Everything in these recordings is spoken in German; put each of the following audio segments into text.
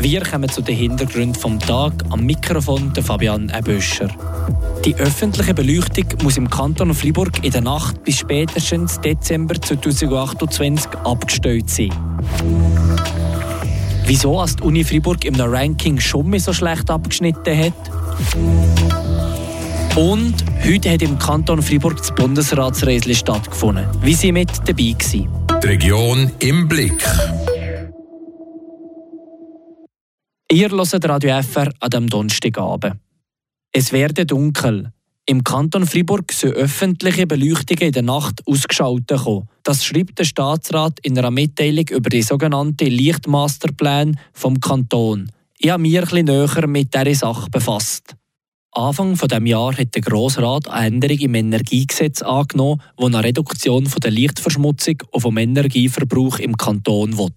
Wir kommen zu den Hintergründen vom Tag. Am Mikrofon der Fabian Eböscher. Die öffentliche Beleuchtung muss im Kanton Freiburg in der Nacht bis spätestens Dezember 2028 abgestellt sein. Wieso als die Uni Freiburg im Ranking schon so schlecht abgeschnitten hat? Und heute hat im Kanton Freiburg das Bundesratsreisli stattgefunden. Wie sie mit dabei waren. Die Region im Blick. Ihr hört Radio FR an diesem Donnerstagabend. Es werde dunkel. Im Kanton Fribourg sollen öffentliche Beleuchtungen in der Nacht ausgeschaltet kommen. Das schreibt der Staatsrat in einer Mitteilung über die sogenannte Lichtmasterplan vom Kanton. Ich habe mich bisschen näher mit dieser Sache befasst. Anfang dieses Jahr hat der Grossrat eine Änderung im Energiegesetz angenommen, die eine Reduktion der Lichtverschmutzung und vom Energieverbrauch im Kanton will.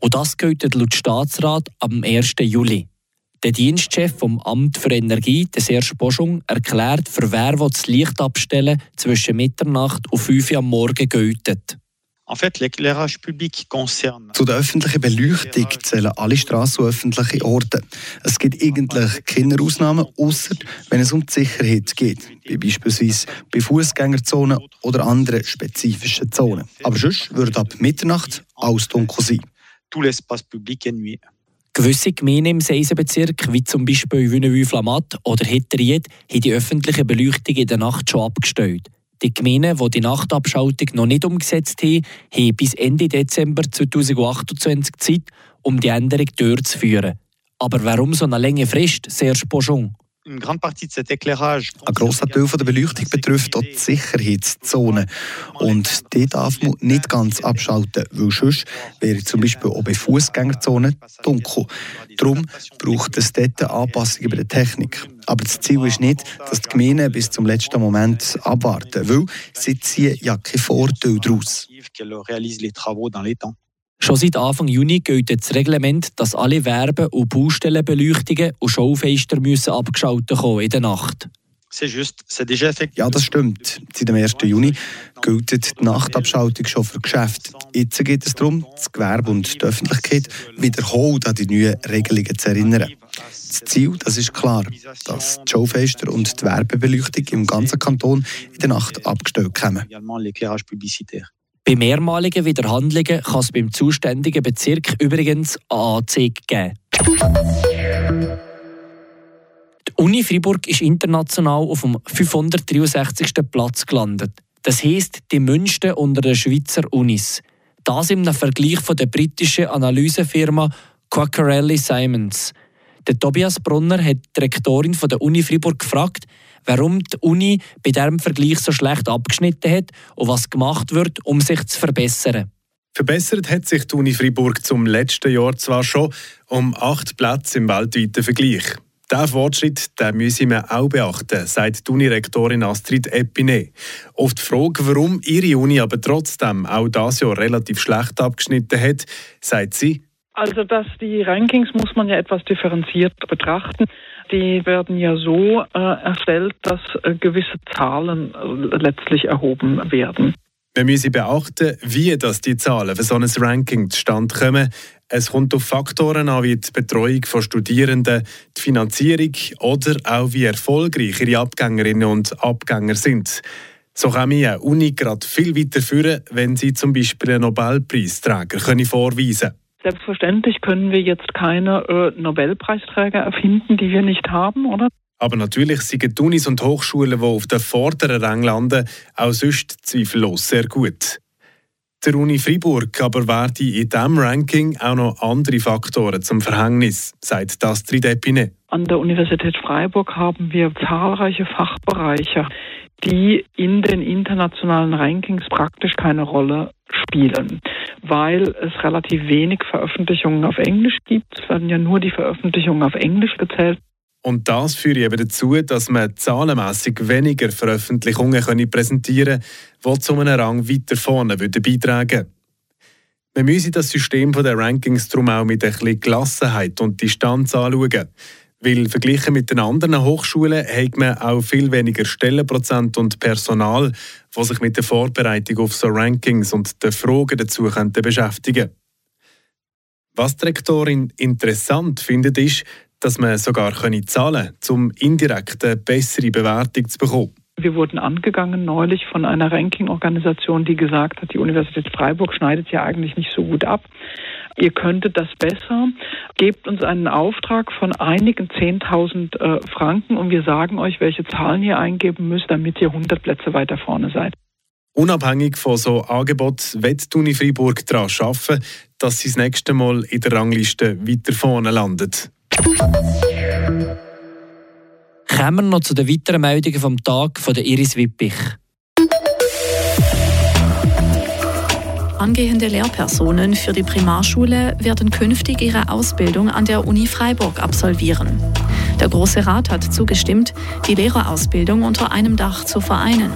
Und das gilt laut Staatsrat am 1. Juli. Der Dienstchef vom Amt für Energie, der Serge Boschung, erklärt, für wer das Licht abstellen zwischen Mitternacht und 5 Uhr am Morgen gilt. Zu der öffentlichen Beleuchtung zählen alle Straßen und öffentliche Orte. Es gibt eigentlich keine Ausnahmen, außer wenn es um die Sicherheit geht, wie beispielsweise bei Fußgängerzonen oder anderen spezifischen Zonen. Aber sonst würde ab Mitternacht alles dunkel sein. Gewisse Gemeinden im Seisenbezirk, wie zum Beispiel Wünnewü-Flamatt oder Hitteried, haben die öffentliche Beleuchtung in der Nacht schon abgestellt. Die Gemeinden, die die Nachtabschaltung noch nicht umgesetzt haben, haben bis Ende Dezember 2028 Zeit, um die Änderung durchzuführen. Aber warum so eine lange Frist, Serge Pochon? Ein grosser Teil der Beleuchtung betrifft auch die Sicherheitszone. Und die darf man nicht ganz abschalten, weil sonst wäre zum Beispiel auch bei Fußgängerzonen dunkel. Darum braucht es dort Anpassungen bei der Technik. Aber das Ziel ist nicht, dass die Gemeinden bis zum letzten Moment abwarten, weil sie ziehen ja keinen Vorteil daraus. Schon seit Anfang Juni gilt das Reglement, dass alle Werbe- und Baustellenbeleuchtungen und Schaufenster müssen abgeschaltet kommen in der Nacht. Ja, das stimmt. Seit dem 1. Juni gilt die Nachtabschaltung schon für Geschäfte. Jetzt geht es darum, das Gewerbe und die Öffentlichkeit wiederholt an die neuen Regelungen zu erinnern. Das Ziel das ist klar, dass die Schaufenster und die Werbebeleuchtung im ganzen Kanton in der Nacht abgestellt kommen. Bei mehrmaligen Wiederhandlungen kann es beim zuständigen Bezirk übrigens eine Anzeige geben. Die Uni Freiburg ist international auf dem 563. Platz gelandet. Das heisst, die Münste unter den Schweizer Unis. Das im Vergleich von der britischen Analysefirma Quaccarelli Simons. Der Tobias Brunner hat die Rektorin von der Uni Freiburg gefragt, warum die Uni bei diesem Vergleich so schlecht abgeschnitten hat und was gemacht wird, um sich zu verbessern. Verbessert hat sich die Uni Freiburg zum letzten Jahr zwar schon um acht Plätze im weltweiten Vergleich. Diesen Fortschritt den müssen wir auch beachten, sagt die Unirektorin Astrid Epine. Auf die Frage, warum ihre Uni aber trotzdem auch dieses Jahr relativ schlecht abgeschnitten hat, sagt sie, also dass die Rankings muss man ja etwas differenziert betrachten. Die werden ja so äh, erstellt, dass äh, gewisse Zahlen äh, letztlich erhoben werden. Wir müssen beachten, wie das die Zahlen für so ein Ranking zustande kommen. Es kommt auf Faktoren an wie die Betreuung von Studierenden, die Finanzierung oder auch wie erfolgreich ihre Abgängerinnen und Abgänger sind. So kann eine Uni gerade viel weiter führen, wenn sie zum Beispiel einen Nobelpreisträger vorweisen können. Selbstverständlich können wir jetzt keine äh, Nobelpreisträger erfinden, die wir nicht haben, oder? Aber natürlich sind die Unis und Hochschulen, die auf den vorderen Rang landen, auch sonst zweifellos sehr gut. Der Uni Freiburg aber werden in diesem Ranking auch noch andere Faktoren zum Verhängnis, sagt Astrid Epine. An der Universität Freiburg haben wir zahlreiche Fachbereiche, die in den internationalen Rankings praktisch keine Rolle spielen, weil es relativ wenig Veröffentlichungen auf Englisch gibt. Es werden ja nur die Veröffentlichungen auf Englisch gezählt. Und das führt eben dazu, dass man zahlenmässig weniger Veröffentlichungen können präsentieren können, die zu einem Rang weiter vorne beitragen Wir müssen das System der Rankings darum auch mit ein bisschen Gelassenheit und Distanz anschauen. Weil verglichen mit den anderen Hochschulen hat man auch viel weniger Stellenprozent und Personal, das sich mit der Vorbereitung auf so Rankings und den Fragen dazu beschäftigen Was die Rektorin interessant findet, ist, dass man sogar zahlen können, um indirekt eine bessere Bewertung zu bekommen. Wir wurden angegangen neulich von einer Ranking-Organisation, die gesagt hat, die Universität Freiburg schneidet ja eigentlich nicht so gut ab. Ihr könntet das besser. Gebt uns einen Auftrag von einigen 10.000 äh, Franken und wir sagen euch, welche Zahlen ihr eingeben müsst, damit ihr 100 Plätze weiter vorne seid. Unabhängig von so Angeboten wird die Uni Freiburg daran arbeiten, dass sie das nächste Mal in der Rangliste weiter vorne landet. Kommen wir noch zu den weiteren Meldungen vom Tag von der Iris Wippich. Angehende Lehrpersonen für die Primarschule werden künftig ihre Ausbildung an der Uni Freiburg absolvieren. Der Große Rat hat zugestimmt, die Lehrerausbildung unter einem Dach zu vereinen.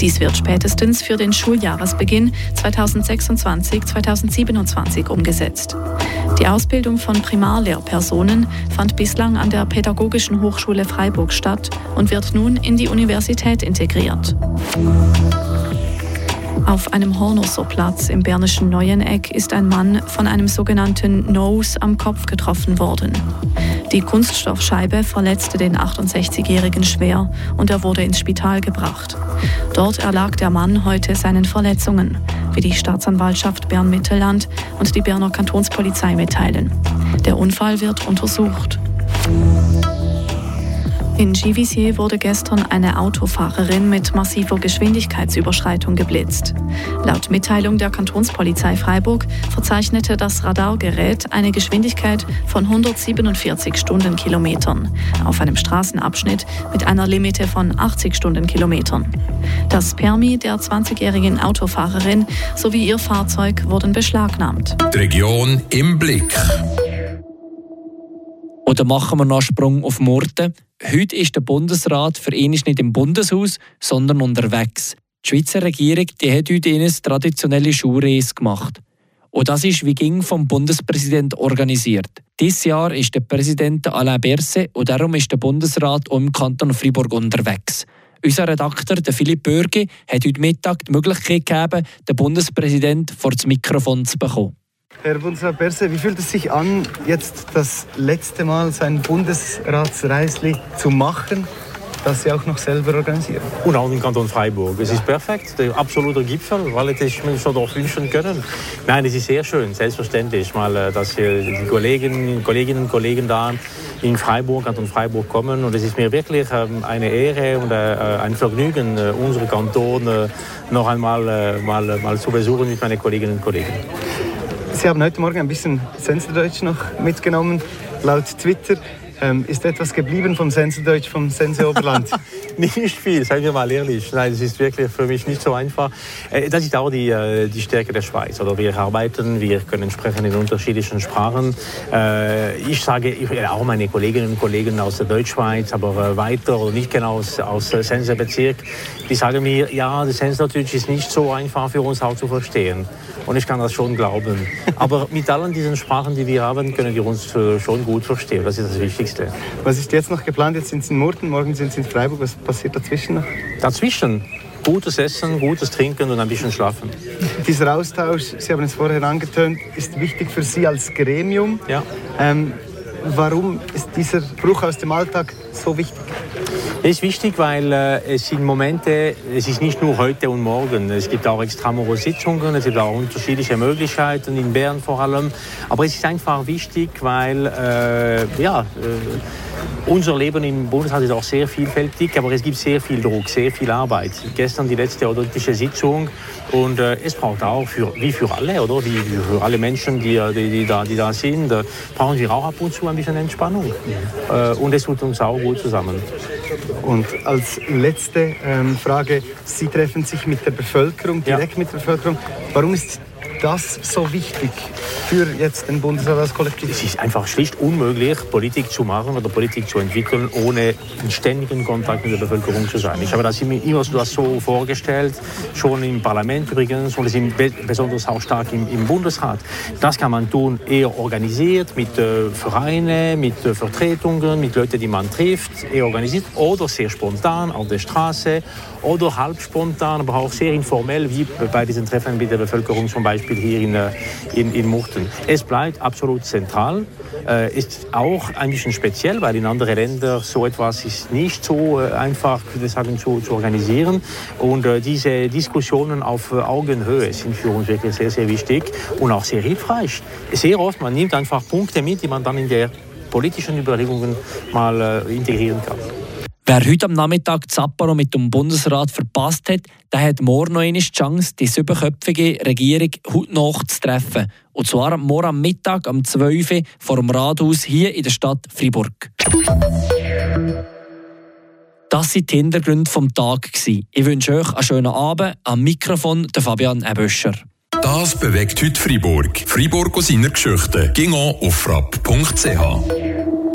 Dies wird spätestens für den Schuljahresbeginn 2026-2027 umgesetzt. Die Ausbildung von Primarlehrpersonen fand bislang an der Pädagogischen Hochschule Freiburg statt und wird nun in die Universität integriert. Auf einem Hornusserplatz im bernischen Neueneck ist ein Mann von einem sogenannten Nose am Kopf getroffen worden. Die Kunststoffscheibe verletzte den 68-Jährigen schwer und er wurde ins Spital gebracht. Dort erlag der Mann heute seinen Verletzungen, wie die Staatsanwaltschaft Bern-Mittelland und die Berner Kantonspolizei mitteilen. Der Unfall wird untersucht. In Givisier wurde gestern eine Autofahrerin mit massiver Geschwindigkeitsüberschreitung geblitzt. Laut Mitteilung der Kantonspolizei Freiburg verzeichnete das Radargerät eine Geschwindigkeit von 147 Stundenkilometern auf einem Straßenabschnitt mit einer Limite von 80 Stundenkilometern. Das Permi der 20-jährigen Autofahrerin sowie ihr Fahrzeug wurden beschlagnahmt. Die Region im Blick. Oder machen wir noch einen Sprung auf Murten? Heute ist der Bundesrat für ihn nicht im Bundeshaus, sondern unterwegs. Die Schweizer Regierung die hat heute eine traditionelle Schulreise gemacht. Und das ist wie ging vom Bundespräsident organisiert. Dieses Jahr ist der Präsident Alain Berset und darum ist der Bundesrat im Kanton Freiburg unterwegs. Unser Redakteur Philipp Bürgi hat heute Mittag die Möglichkeit gegeben, den Bundespräsident vor das Mikrofon zu bekommen. Herr Bundesrat Berse, wie fühlt es sich an, jetzt das letzte Mal sein Bundesratsreisli zu machen, das Sie auch noch selber organisieren? Und auch im Kanton Freiburg. Es ist perfekt, der absolute Gipfel, weil ist mir schon doch wünschen können. Nein, es ist sehr schön, selbstverständlich, mal, äh, dass die Kollegen, Kolleginnen und Kollegen da in Freiburg, Kanton Freiburg kommen. Und es ist mir wirklich ähm, eine Ehre und äh, ein Vergnügen, äh, unsere Kanton noch einmal mal, mal zu besuchen mit meinen Kolleginnen und Kollegen. Sie haben heute Morgen ein bisschen Sensordeutsch noch mitgenommen. Laut Twitter ähm, ist etwas geblieben vom Sensordeutsch vom Sense Oberland? nicht viel, seien wir mal ehrlich. Nein, es ist wirklich für mich nicht so einfach. Äh, das ist auch die, äh, die Stärke der Schweiz. Oder wir arbeiten, wir können sprechen in unterschiedlichen Sprachen. Äh, ich sage, auch meine Kolleginnen und Kollegen aus der Deutschschweiz, aber weiter oder nicht genau aus, aus Sense-Bezirk, die sagen mir, ja, das Sensordeutsch ist nicht so einfach für uns auch zu verstehen. Und ich kann das schon glauben. Aber mit allen diesen Sprachen, die wir haben, können wir uns schon gut verstehen. Das ist das Wichtigste. Was ist jetzt noch geplant? Jetzt sind Sie in Murten, morgen sind Sie in Freiburg. Was passiert dazwischen noch? Dazwischen? Gutes Essen, gutes Trinken und ein bisschen schlafen. Dieser Austausch, Sie haben es vorher angetönt, ist wichtig für Sie als Gremium. Ja. Ähm, warum ist dieser Bruch aus dem Alltag so wichtig? Es ist wichtig, weil äh, es sind Momente, es ist nicht nur heute und morgen. Es gibt auch extramure Sitzungen, es gibt auch unterschiedliche Möglichkeiten, in Bern vor allem. Aber es ist einfach wichtig, weil äh, ja, äh, unser Leben im Bundesrat ist auch sehr vielfältig, aber es gibt sehr viel Druck, sehr viel Arbeit. Gestern die letzte olympische Sitzung und äh, es braucht auch, für, wie für alle, oder? Wie für alle Menschen, die, die, die, da, die da sind, äh, brauchen wir auch ab und zu ein bisschen Entspannung. Äh, und es tut uns auch gut zusammen. Und als letzte ähm, Frage, Sie treffen sich mit der Bevölkerung, direkt ja. mit der Bevölkerung. Warum ist das so wichtig für jetzt den Bundesrat als Kollektiv? Es ist einfach schlicht unmöglich, Politik zu machen oder Politik zu entwickeln, ohne in ständigen Kontakt mit der Bevölkerung zu sein. Ich habe das immer so vorgestellt, schon im Parlament übrigens und es ist besonders auch stark im, im, Bundesrat. Das kann man tun, eher organisiert, mit äh, Vereinen, mit äh, Vertretungen, mit Leuten, die man trifft, eher organisiert oder sehr spontan auf der Straße oder halb spontan, aber auch sehr informell, wie bei diesen Treffen mit der Bevölkerung zum Beispiel Beispiel hier in, äh, in, in Murten. Es bleibt absolut zentral. Äh, ist auch ein bisschen speziell, weil in anderen Ländern so etwas ist nicht so äh, einfach sagen, zu, zu organisieren. Und äh, diese Diskussionen auf Augenhöhe sind für uns wirklich sehr, sehr wichtig und auch sehr hilfreich. Sehr oft, man nimmt einfach Punkte mit, die man dann in der politischen Überlegungen mal äh, integrieren kann. Wer heute am Nachmittag Zapparo mit dem Bundesrat verpasst hat, der hat morgen noch eine Chance, die siebenköpfige Regierung heute Nacht zu treffen. Und zwar morgen am Mittag um 12 Uhr vor dem Rathaus hier in der Stadt Fribourg. Das waren die Hintergründe des Tages. Ich wünsche euch einen schönen Abend. Am Mikrofon der Fabian Eböscher. Das bewegt heute Fribourg. Fribourg aus seiner Geschichte. Ging auf frapp.ch.